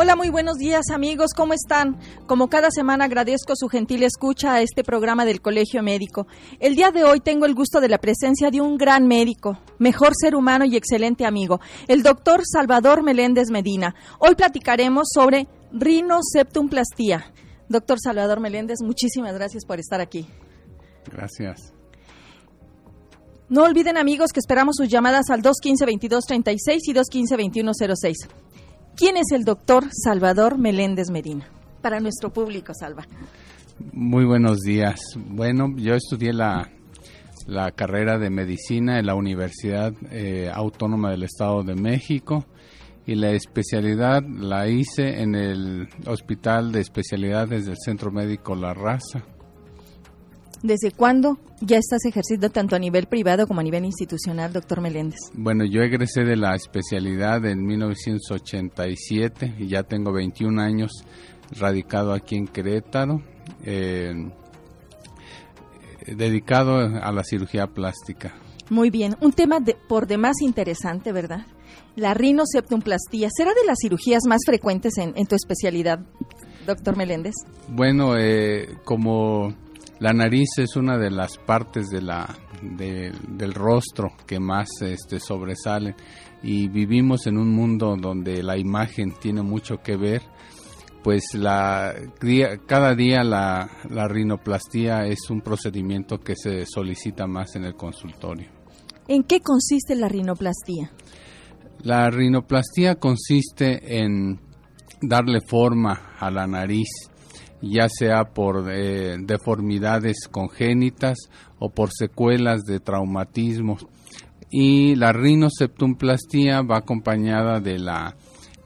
Hola, muy buenos días amigos, ¿cómo están? Como cada semana agradezco su gentil escucha a este programa del Colegio Médico. El día de hoy tengo el gusto de la presencia de un gran médico, mejor ser humano y excelente amigo, el doctor Salvador Meléndez Medina. Hoy platicaremos sobre rinoceptumplastía. Doctor Salvador Meléndez, muchísimas gracias por estar aquí. Gracias. No olviden amigos que esperamos sus llamadas al 215-2236 y 215-2106. ¿Quién es el doctor Salvador Meléndez Medina? Para nuestro público, Salva. Muy buenos días. Bueno, yo estudié la, la carrera de medicina en la Universidad eh, Autónoma del Estado de México y la especialidad la hice en el Hospital de Especialidades del Centro Médico La Raza. ¿Desde cuándo ya estás ejerciendo tanto a nivel privado como a nivel institucional, doctor Meléndez? Bueno, yo egresé de la especialidad en 1987 y ya tengo 21 años radicado aquí en Querétaro, eh, dedicado a la cirugía plástica. Muy bien, un tema de, por demás interesante, ¿verdad? La rinoseptumplastía, ¿será de las cirugías más frecuentes en, en tu especialidad, doctor Meléndez? Bueno, eh, como la nariz es una de las partes de la, del rostro que más este, sobresalen y vivimos en un mundo donde la imagen tiene mucho que ver. Pues la, cada día la, la rinoplastía es un procedimiento que se solicita más en el consultorio. ¿En qué consiste la rinoplastía? La rinoplastía consiste en darle forma a la nariz ya sea por eh, deformidades congénitas o por secuelas de traumatismos. Y la rinoseptumplastía va acompañada de la,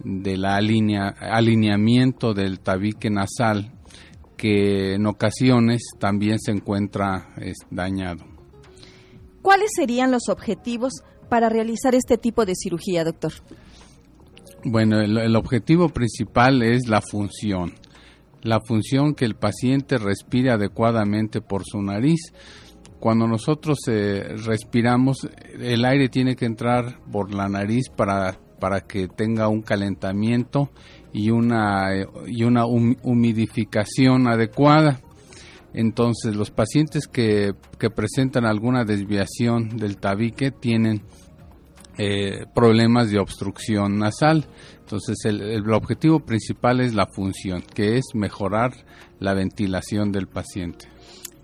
de la alineamiento del tabique nasal, que en ocasiones también se encuentra dañado. ¿Cuáles serían los objetivos para realizar este tipo de cirugía, doctor? Bueno, el objetivo principal es la función la función que el paciente respire adecuadamente por su nariz. Cuando nosotros eh, respiramos, el aire tiene que entrar por la nariz para, para que tenga un calentamiento y una, y una humidificación adecuada. Entonces, los pacientes que, que presentan alguna desviación del tabique tienen eh, problemas de obstrucción nasal. Entonces el, objetivo principal es la función, que es mejorar la ventilación del paciente.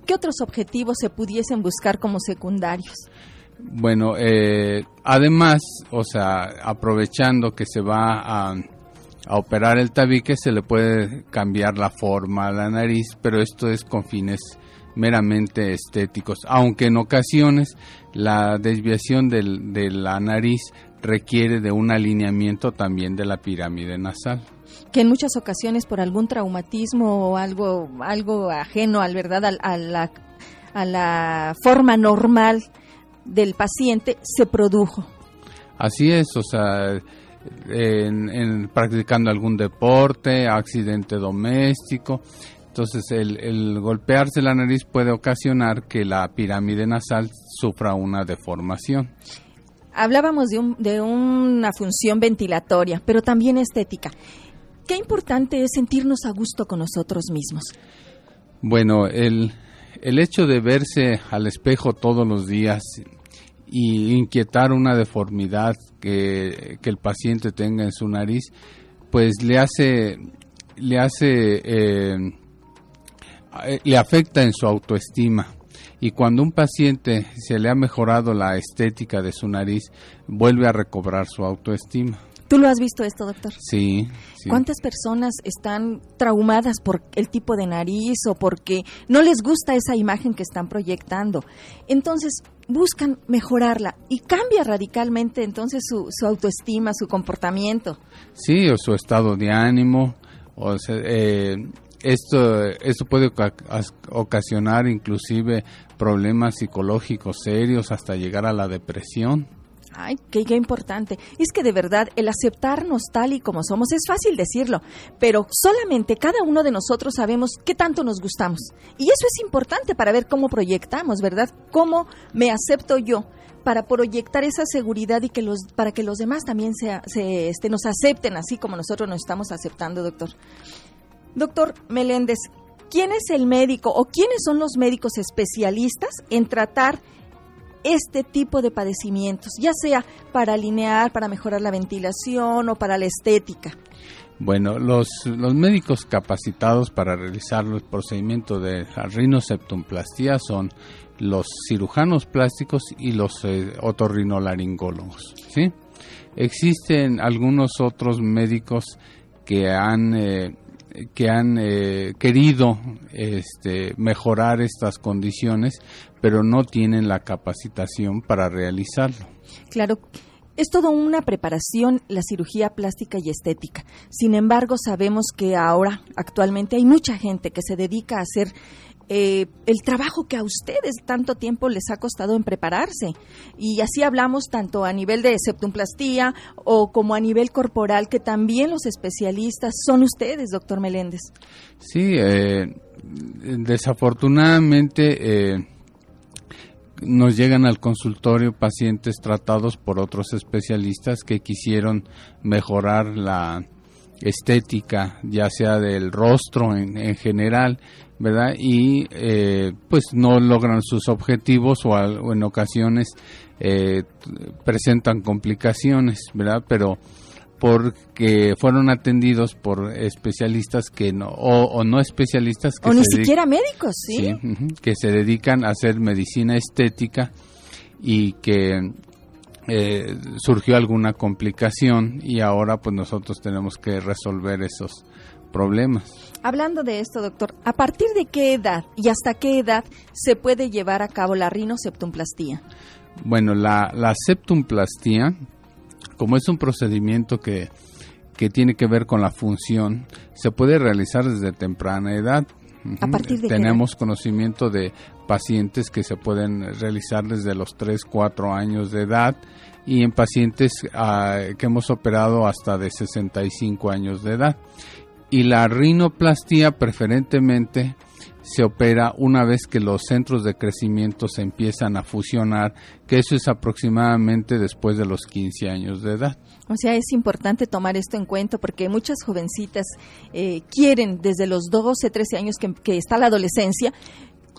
¿Qué otros objetivos se pudiesen buscar como secundarios? Bueno, eh, además, o sea, aprovechando que se va a, a, operar el tabique, se le puede cambiar la forma a la nariz, pero esto es con fines meramente estéticos, aunque en ocasiones la desviación de la nariz requiere de un alineamiento también de la pirámide nasal. Que en muchas ocasiones por algún traumatismo o algo, algo ajeno al verdad a, la, a la forma normal del paciente se produjo. Así es, o sea, en, practicando algún deporte, accidente doméstico, entonces, el, golpearse la nariz puede ocasionar que la pirámide nasal sufra una deformación. Hablábamos de, de una función ventilatoria, pero también estética. Qué importante es sentirnos a gusto con nosotros mismos. Bueno, el, el hecho de verse al espejo todos los días y inquietar una deformidad que, que, el paciente tenga en su nariz, pues le hace, le hace eh, le afecta en su autoestima. Y cuando un paciente se le ha mejorado la estética de su nariz, vuelve a recobrar su autoestima. ¿Tú lo has visto esto, doctor? Sí, ¿Cuántas personas están traumadas por el tipo de nariz o porque no les gusta esa imagen que están proyectando? Entonces buscan mejorarla y cambia radicalmente entonces su, su autoestima, su comportamiento. Sí, o su estado de ánimo. O sea, eh, esto, esto puede ocasionar inclusive problemas psicológicos serios hasta llegar a la depresión. Ay, qué, importante. Es que de verdad el aceptarnos tal y como somos es fácil decirlo, pero solamente cada uno de nosotros sabemos qué tanto nos gustamos. Y eso es importante para ver cómo proyectamos, ¿verdad? ¿Cómo me acepto yo? para proyectar esa seguridad y que los para que los demás también se, se este, nos acepten así como nosotros nos estamos aceptando, doctor. Doctor Meléndez, ¿quién es el médico o quiénes son los médicos especialistas en tratar este tipo de padecimientos, ya sea para alinear, para mejorar la ventilación o para la estética? Bueno, los, los médicos capacitados para realizar el procedimiento de rinoceptumplastía son los cirujanos plásticos y los eh, otorrinolaringólogos. ¿sí? Existen algunos otros médicos que han, eh, que han eh, querido este, mejorar estas condiciones, pero no tienen la capacitación para realizarlo. Claro, es toda una preparación la cirugía plástica y estética. Sin embargo, sabemos que ahora, actualmente, hay mucha gente que se dedica a hacer eh, el trabajo que a ustedes tanto tiempo les ha costado en prepararse. Y así hablamos tanto a nivel de septumplastía o como a nivel corporal, que también los especialistas son ustedes, doctor Meléndez. Sí, eh, desafortunadamente. Eh, nos llegan al consultorio pacientes tratados por otros especialistas que quisieron mejorar la estética, ya sea del rostro en, general, ¿verdad? Y eh, pues no logran sus objetivos o, en ocasiones eh, presentan complicaciones, ¿verdad? Pero porque fueron atendidos por especialistas que no o, no especialistas que o ni siquiera médicos ¿sí? que se dedican a hacer medicina estética y que eh, surgió alguna complicación y ahora pues nosotros tenemos que resolver esos problemas. Hablando de esto, doctor, ¿a partir de qué edad y hasta qué edad se puede llevar a cabo la rinoseptumplastía? Bueno, la, la septumplastía como es un procedimiento que, tiene que ver con la función, se puede realizar desde temprana edad. ¿A partir de Tenemos conocimiento de pacientes que se pueden realizar desde los 3, 4 años de edad y en pacientes ah, que hemos operado hasta de 65 años de edad. Y la rinoplastía preferentemente se opera una vez que los centros de crecimiento se empiezan a fusionar, que eso es aproximadamente después de los 15 años de edad. O sea, es importante tomar esto en cuenta porque muchas jovencitas eh, quieren desde los 12, 13 años que, está la adolescencia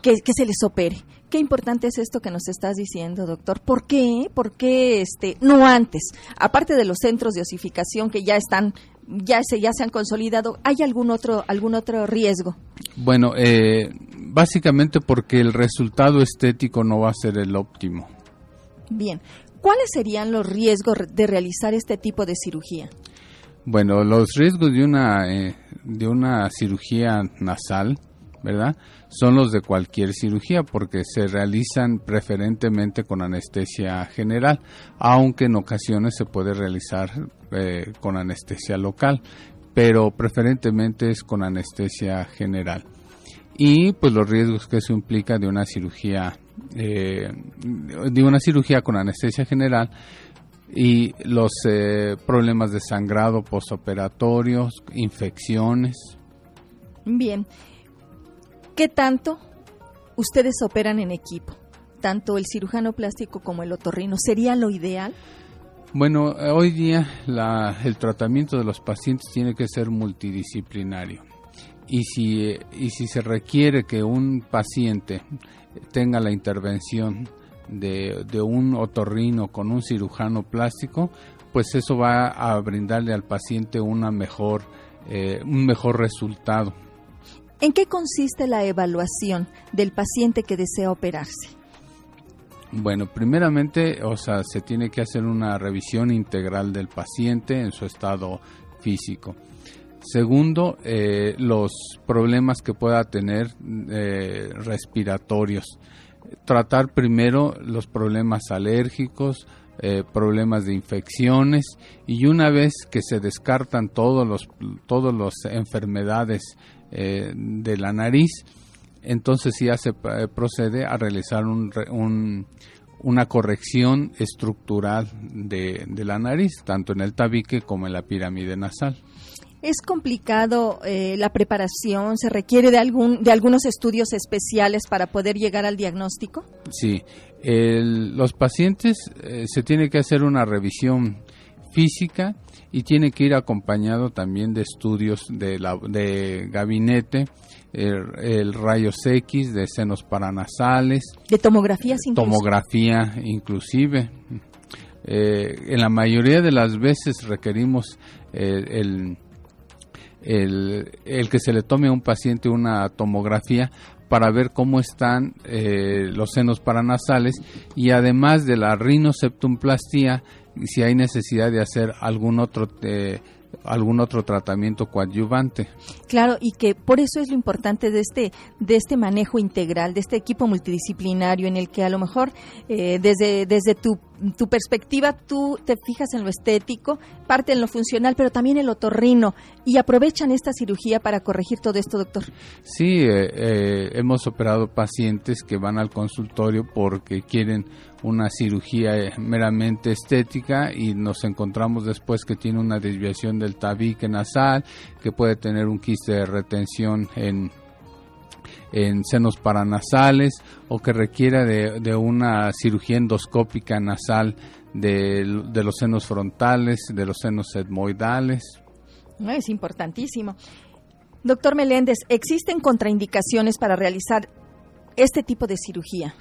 que, se les opere. Qué importante es esto que nos estás diciendo, doctor. ¿Por qué? ¿Por qué este, no antes? Aparte de los centros de osificación que ya están ya se, ya se han consolidado, ¿hay algún otro, algún otro riesgo? Bueno, eh, básicamente porque el resultado estético no va a ser el óptimo. Bien, ¿cuáles serían los riesgos de realizar este tipo de cirugía? Bueno, los riesgos de una, eh, de una cirugía nasal ¿verdad? Son los de cualquier cirugía porque se realizan preferentemente con anestesia general, aunque en ocasiones se puede realizar eh, con anestesia local, pero preferentemente es con anestesia general. Y pues los riesgos que eso implica de una cirugía, eh, de una cirugía con anestesia general, y los eh, problemas de sangrado postoperatorios, infecciones. Bien, ¿Qué tanto ustedes operan en equipo? Tanto el cirujano plástico como el otorrino. ¿Sería lo ideal? Bueno, hoy día el tratamiento de los pacientes tiene que ser multidisciplinario. Y si, y si se requiere que un paciente tenga la intervención de, un otorrino con un cirujano plástico, pues eso va a brindarle al paciente una mejor, eh, un mejor resultado ¿En qué consiste la evaluación del paciente que desea operarse? Bueno, primeramente, o sea, se tiene que hacer una revisión integral del paciente en su estado físico. Segundo, eh, los problemas que pueda tener eh, respiratorios. Tratar primero los problemas alérgicos, eh, problemas de infecciones y una vez que se descartan todos los todas las enfermedades eh, de la nariz, entonces ya se eh, procede a realizar un, una corrección estructural de, la nariz, tanto en el tabique como en la pirámide nasal. ¿Es complicado eh, la preparación? ¿Se requiere de, algún, de algunos estudios especiales para poder llegar al diagnóstico? Sí, los pacientes eh, se tiene que hacer una revisión física y tiene que ir acompañado también de estudios de, la, de gabinete, el, rayos X, de senos paranasales. De tomografías inclusive. Tomografía inclusive. Eh, en la mayoría de las veces requerimos el el, el que se le tome a un paciente una tomografía para ver cómo están eh, los senos paranasales y además de la rinoseptumplastia si hay necesidad de hacer algún otro eh, algún otro tratamiento coadyuvante. Claro, y que por eso es lo importante de este, de este manejo integral, de este equipo multidisciplinario en el que a lo mejor eh, desde, desde tu, tu, perspectiva tú te fijas en lo estético, parte en lo funcional, pero también el otorrino, y aprovechan esta cirugía para corregir todo esto, doctor. Sí, eh, eh, hemos operado pacientes que van al consultorio porque quieren una cirugía meramente estética y nos encontramos después que tiene una desviación del tabique nasal, que puede tener un quiste de retención en, en senos paranasales o que requiera de, una cirugía endoscópica nasal de, los senos frontales, de los senos etmoidales. Es importantísimo. Doctor Meléndez, ¿existen contraindicaciones para realizar este tipo de cirugía?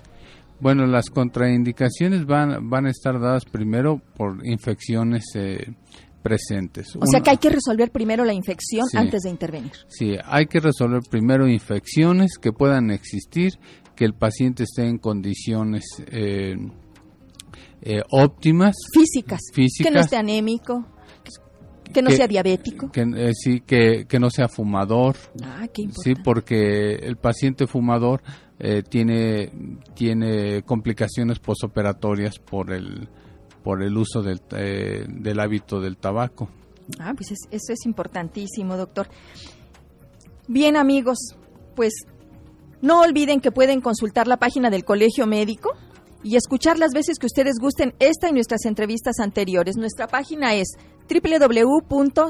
Bueno, las contraindicaciones van, van a estar dadas primero por infecciones eh, presentes. O sea que hay que resolver primero la infección antes de intervenir. Sí, hay que resolver primero infecciones que puedan existir, que el paciente esté en condiciones eh, eh, óptimas. Físicas, Que no esté anémico. Que no sea diabético. Que, sí, que, que no sea fumador. Ah, qué Sí, porque el paciente fumador eh, tiene, tiene complicaciones posoperatorias por el, por el uso del, eh, del hábito del tabaco. Ah, pues eso es importantísimo, doctor. Bien, amigos, pues no olviden que pueden consultar la página del Colegio Médico y escuchar las veces que ustedes gusten esta y nuestras entrevistas anteriores. Nuestra página es www.cmqro.org.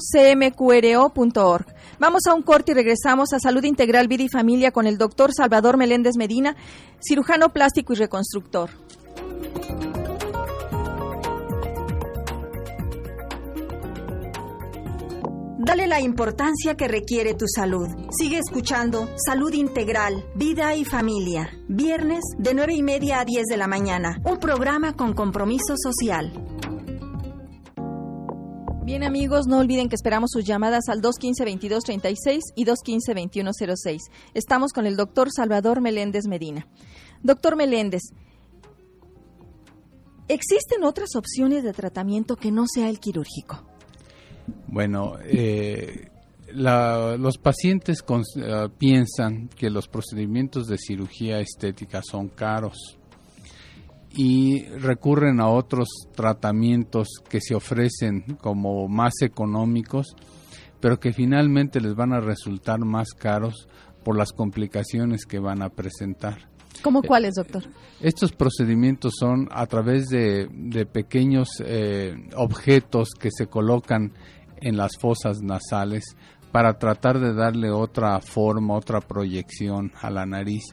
Vamos a un corte y regresamos a Salud Integral Vida y Familia con el doctor Salvador Meléndez Medina, cirujano plástico y reconstructor. Dale la importancia que requiere tu salud. Sigue escuchando Salud Integral, Vida y Familia. Viernes de 9 y media a 10 de la mañana. Un programa con compromiso social. Bien amigos, no olviden que esperamos sus llamadas al 215-2236 y 215-2106. Estamos con el doctor Salvador Meléndez Medina. Doctor Meléndez, ¿existen otras opciones de tratamiento que no sea el quirúrgico? Bueno, eh, los pacientes eh, piensan que los procedimientos de cirugía estética son caros y recurren a otros tratamientos que se ofrecen como más económicos, pero que finalmente les van a resultar más caros por las complicaciones que van a presentar. ¿Cómo cuáles, doctor? Estos procedimientos son a través de, pequeños eh, objetos que se colocan en las fosas nasales para tratar de darle otra forma, otra proyección a la nariz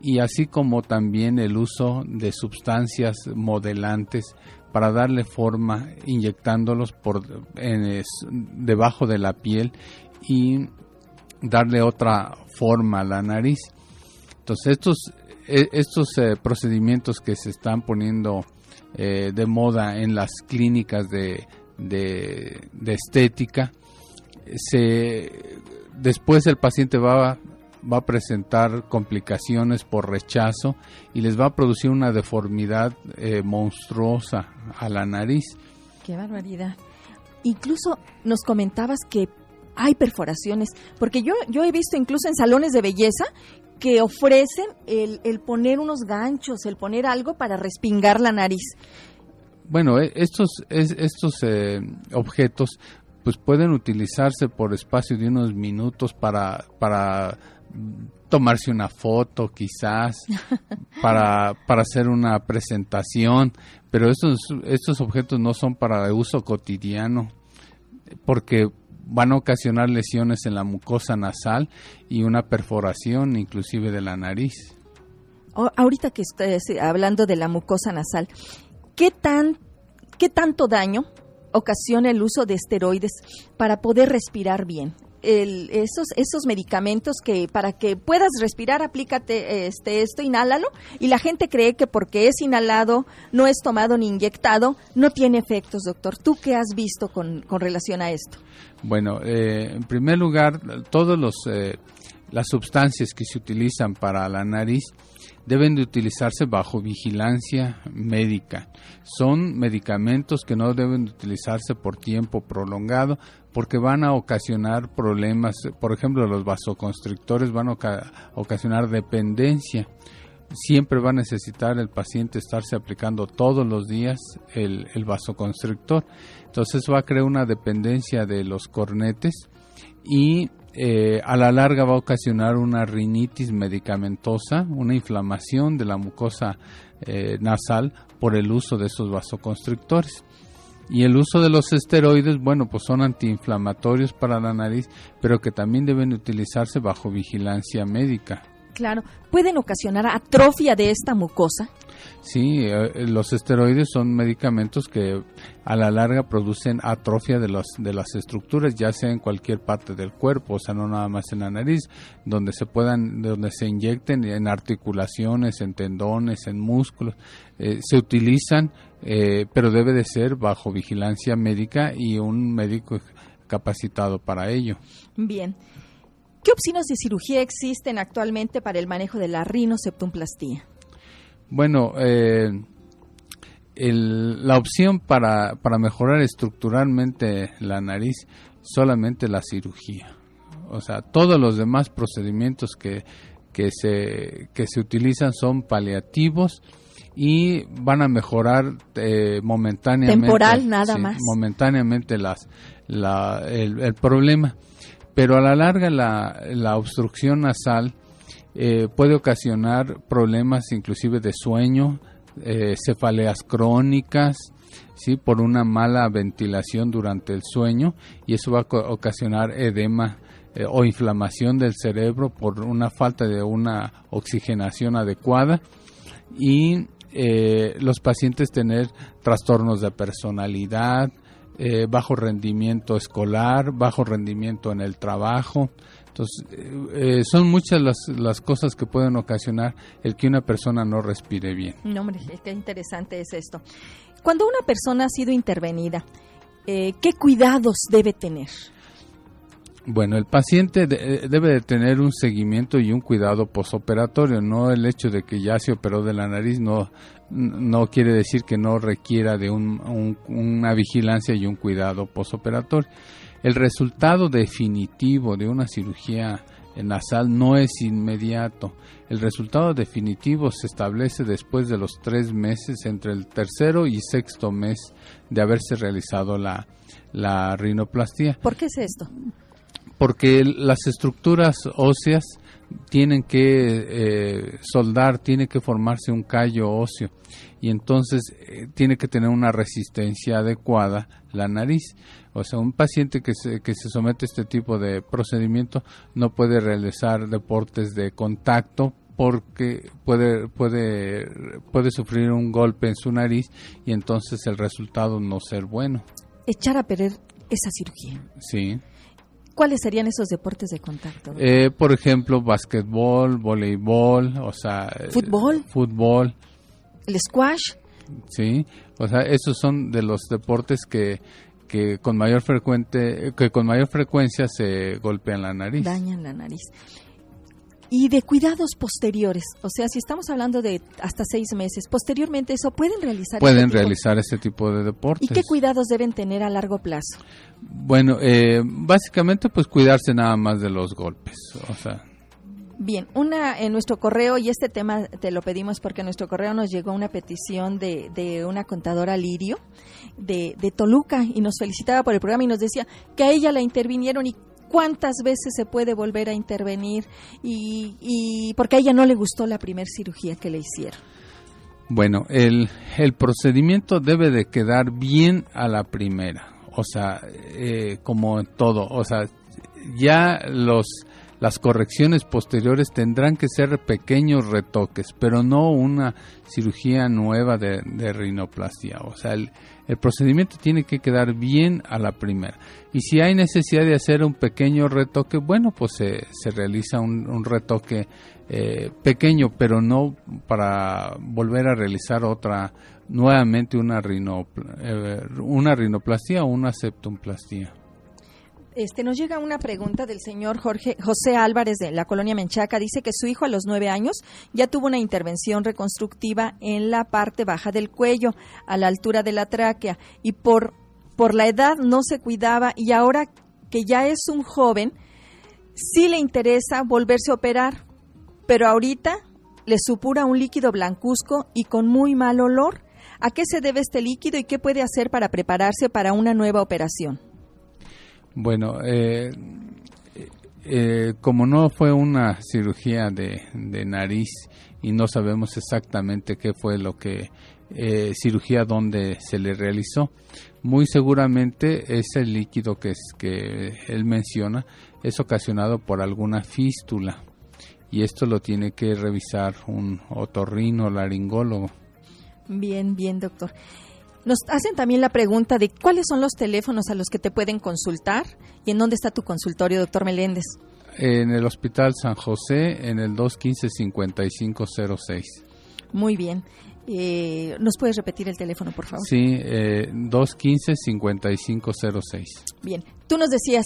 y así como también el uso de sustancias modelantes para darle forma inyectándolos por debajo de la piel y darle otra forma a la nariz. Entonces estos e, estos eh, procedimientos que se están poniendo eh, de moda en las clínicas de, de, de estética se después el paciente va va a presentar complicaciones por rechazo y les va a producir una deformidad eh, monstruosa a la nariz. Qué barbaridad. Incluso nos comentabas que hay perforaciones, porque yo, yo he visto incluso en salones de belleza que ofrecen el, el poner unos ganchos, el poner algo para respingar la nariz. Bueno, e, estos, estos eh, objetos pues pueden utilizarse por espacio de unos minutos para, para tomarse una foto quizás para, para hacer una presentación, pero estos, estos objetos no son para uso cotidiano porque van a ocasionar lesiones en la mucosa nasal y una perforación inclusive de la nariz. ahorita que estoy hablando de la mucosa nasal, ¿qué, tan, ¿qué tanto daño ocasiona el uso de esteroides para poder respirar bien? esos, esos medicamentos que para que puedas respirar, aplícate este, esto, inhálalo. Y la gente cree que porque es inhalado, no es tomado ni inyectado, no tiene efectos, doctor. ¿Tú qué has visto con, con relación a esto? Bueno, eh, en primer lugar, todas eh, las sustancias que se utilizan para la nariz deben de utilizarse bajo vigilancia médica. Son medicamentos que no deben de utilizarse por tiempo prolongado porque van a ocasionar problemas, por ejemplo, los vasoconstrictores van a ocasionar dependencia. Siempre va a necesitar el paciente estarse aplicando todos los días el, el vasoconstrictor. Entonces va a crear una dependencia de los cornetes y eh, a la larga va a ocasionar una rinitis medicamentosa, una inflamación de la mucosa eh, nasal por el uso de esos vasoconstrictores. Y el uso de los esteroides, bueno, pues son antiinflamatorios para la nariz, pero que también deben utilizarse bajo vigilancia médica. Claro, ¿pueden ocasionar atrofia de esta mucosa? Sí, eh, los esteroides son medicamentos que a la larga producen atrofia de, los, de las estructuras, ya sea en cualquier parte del cuerpo, o sea, no nada más en la nariz, donde se puedan, donde se inyecten en articulaciones, en tendones, en músculos, eh, se utilizan, eh, pero debe de ser bajo vigilancia médica y un médico capacitado para ello. Bien. ¿Qué opciones de cirugía existen actualmente para el manejo de la rinoseptumplastía? Bueno, eh, la opción para, para mejorar estructuralmente la nariz, solamente la cirugía. O sea, todos los demás procedimientos que, que, se, que se utilizan son paliativos y van a mejorar eh, momentáneamente. Temporal, nada más. Momentáneamente las, la, el problema pero a la larga la, la obstrucción nasal eh, puede ocasionar problemas inclusive de sueño, eh, cefaleas crónicas, ¿sí? por una mala ventilación durante el sueño y eso va a ocasionar edema eh, o inflamación del cerebro por una falta de una oxigenación adecuada y los pacientes tener trastornos de personalidad, eh, bajo rendimiento escolar, bajo rendimiento en el trabajo. Entonces, eh, son muchas las, las cosas que pueden ocasionar el que una persona no respire bien. No, hombre, qué interesante es esto. Cuando una persona ha sido intervenida, eh, ¿qué cuidados debe tener? Bueno, el paciente debe de tener un seguimiento y un cuidado posoperatorio, no el hecho de que ya se operó de la nariz no no quiere decir que no requiera de una vigilancia y un cuidado posoperatorio. El resultado definitivo de una cirugía nasal no es inmediato. El resultado definitivo se establece después de los tres meses, entre el tercero y sexto mes de haberse realizado la, la rinoplastia. ¿Por qué es esto? Porque las estructuras óseas tienen que eh, soldar, tiene que formarse un callo óseo y entonces eh, tiene que tener una resistencia adecuada la nariz. O sea, un paciente que se, que se somete a este tipo de procedimiento no puede realizar deportes de contacto porque puede, puede, puede sufrir un golpe en su nariz y entonces el resultado no ser bueno. Echar a perder esa cirugía. Sí. ¿Cuáles serían esos deportes de contacto? Eh, por ejemplo, básquetbol, voleibol, o sea... ¿Fútbol? Fútbol. ¿El squash? Sí, o sea, esos son de los deportes que, que con mayor frecuente que con mayor frecuencia se golpean la nariz. Dañan la nariz y de cuidados posteriores. O sea, si estamos hablando de hasta seis meses, posteriormente eso pueden realizar. Pueden este realizar ese tipo de deportes. ¿Y qué cuidados deben tener a largo plazo? Bueno, eh, básicamente pues cuidarse nada más de los golpes. O sea. Bien, una en nuestro correo, y este tema te lo pedimos porque en nuestro correo nos llegó una petición de, de una contadora Lirio de, de Toluca y nos felicitaba por el programa y nos decía que a ella la intervinieron y cuántas veces se puede volver a intervenir y, y porque a ella no le gustó la primera cirugía que le hicieron. Bueno, el, el procedimiento debe de quedar bien a la primera. o sea, eh, como todo, o sea, ya los las correcciones posteriores tendrán que ser pequeños retoques, pero no una cirugía nueva de, de rinoplastia. O sea, el, procedimiento tiene que quedar bien a la primera. Y si hay necesidad de hacer un pequeño retoque, bueno, pues se, se realiza un, retoque eh, pequeño, pero no para volver a realizar otra, nuevamente una, rino, eh, una rinoplastia o una septumplastia. Este, nos llega una pregunta del señor Jorge José Álvarez de la colonia Menchaca. Dice que su hijo a los nueve años ya tuvo una intervención reconstructiva en la parte baja del cuello, a la altura de la tráquea, y por, por la edad no se cuidaba y ahora que ya es un joven, sí le interesa volverse a operar, pero ahorita le supura un líquido blancuzco y con muy mal olor. ¿A qué se debe este líquido y qué puede hacer para prepararse para una nueva operación? Bueno, eh, eh, como no fue una cirugía de, nariz y no sabemos exactamente qué fue lo que eh, cirugía donde se le realizó, muy seguramente ese líquido que, es, que él menciona es ocasionado por alguna fístula y esto lo tiene que revisar un otorrino laringólogo. Bien, bien, doctor. Nos hacen también la pregunta de cuáles son los teléfonos a los que te pueden consultar y en dónde está tu consultorio, doctor Meléndez. En el Hospital San José, en el 215-5506. Muy bien. Eh, ¿Nos puedes repetir el teléfono, por favor? Sí, eh, 215-5506. Bien, tú nos decías,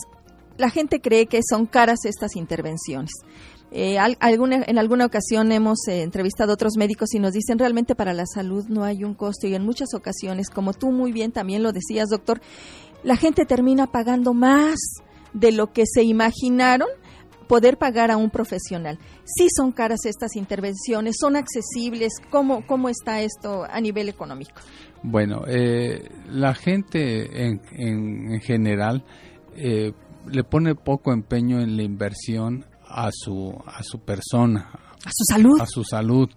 la gente cree que son caras estas intervenciones. Eh, en alguna ocasión hemos eh, entrevistado a otros médicos y nos dicen realmente para la salud no hay un costo y en muchas ocasiones, como tú muy bien también lo decías, doctor, la gente termina pagando más de lo que se imaginaron poder pagar a un profesional. Sí son caras estas intervenciones, son accesibles. ¿Cómo, cómo está esto a nivel económico? Bueno, eh, la gente en, en, general le pone poco empeño en la inversión a su, a su persona. A su salud. A su salud.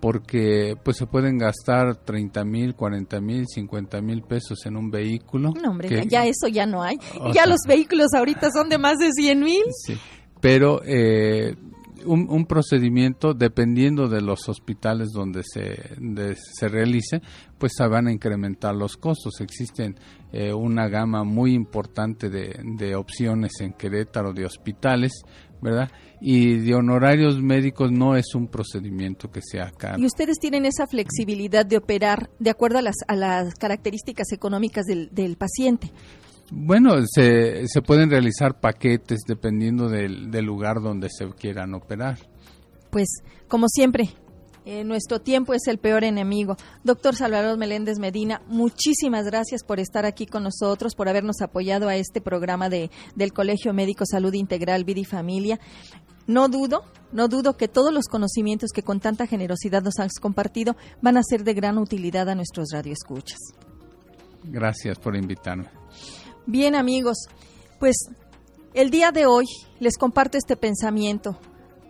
Porque pues se pueden gastar 30 mil, 40 mil, 50 mil pesos en un vehículo. No, hombre, ya eso ya no hay. Ya los vehículos ahorita son de más de 100 mil. Sí, pero eh, un, procedimiento, dependiendo de los hospitales donde se, se realice, pues se van a incrementar los costos. Existen eh, una gama muy importante de, de opciones en Querétaro de hospitales, ¿verdad? Y de honorarios médicos no es un procedimiento que sea caro. ¿Y ustedes tienen esa flexibilidad de operar de acuerdo a las, a las características económicas del, del paciente? Bueno, se, se pueden realizar paquetes dependiendo del, lugar donde se quieran operar. Pues, como siempre, eh, nuestro tiempo es el peor enemigo. Doctor Salvador Meléndez Medina, muchísimas gracias por estar aquí con nosotros, por habernos apoyado a este programa de, del Colegio Médico Salud Integral Vida y Familia. No dudo, no dudo que todos los conocimientos que con tanta generosidad nos has compartido van a ser de gran utilidad a nuestros radioescuchas. Gracias por invitarme. Bien amigos, pues el día de hoy les comparto este pensamiento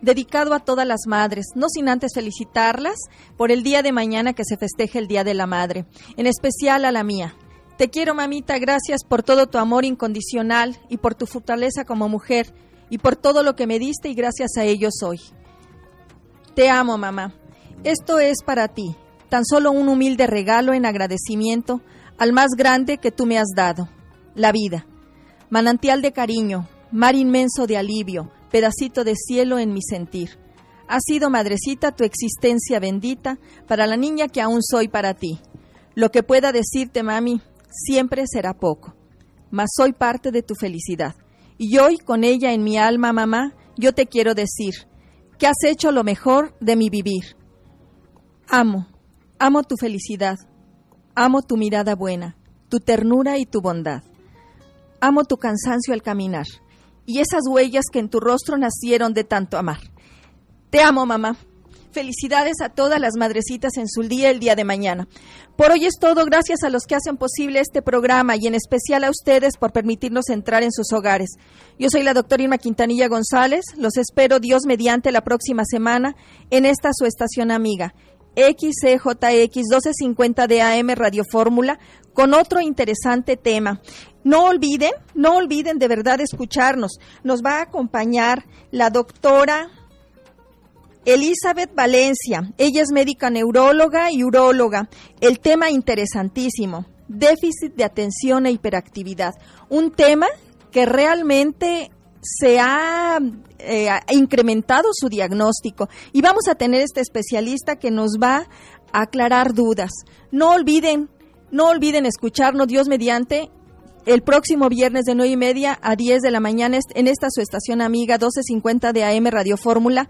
dedicado a todas las madres, no sin antes felicitarlas por el día de mañana que se festeje el Día de la Madre, en especial a la mía. Te quiero, mamita, gracias por todo tu amor incondicional y por tu fortaleza como mujer y por todo lo que me diste y gracias a ello soy. Te amo, mamá. Esto es para ti, tan solo un humilde regalo en agradecimiento al más grande que tú me has dado la vida. Manantial de cariño, mar inmenso de alivio, pedacito de cielo en mi sentir. Ha sido, madrecita, tu existencia bendita para la niña que aún soy para ti. Lo que pueda decirte, mami, siempre será poco, mas soy parte de tu felicidad. Y hoy, con ella en mi alma, mamá, yo te quiero decir que has hecho lo mejor de mi vivir. Amo, amo tu felicidad, amo tu mirada buena, tu ternura y tu bondad. Amo tu cansancio al caminar y esas huellas que en tu rostro nacieron de tanto amar. Te amo, mamá. Felicidades a todas las madrecitas en su día el día de mañana. Por hoy es todo, gracias a los que hacen posible este programa y en especial a ustedes por permitirnos entrar en sus hogares. Yo soy la doctora Irma Quintanilla González, los espero Dios mediante la próxima semana en esta su estación amiga XCJX 1250 de AM Radio Fórmula con otro interesante tema. No olviden, no olviden de verdad escucharnos. Nos va a acompañar la doctora Elizabeth Valencia. Ella es médica neuróloga y uróloga. El tema interesantísimo, déficit de atención e hiperactividad. Un tema que realmente se ha eh, incrementado su diagnóstico y vamos a tener este especialista que nos va a aclarar dudas. No olviden, no olviden escucharnos Dios mediante el próximo viernes de 9 y media a 10 de la mañana en esta su estación amiga 1250 de AM Radio Fórmula.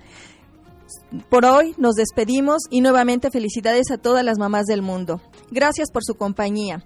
Por hoy nos despedimos y nuevamente felicidades a todas las mamás del mundo. Gracias por su compañía.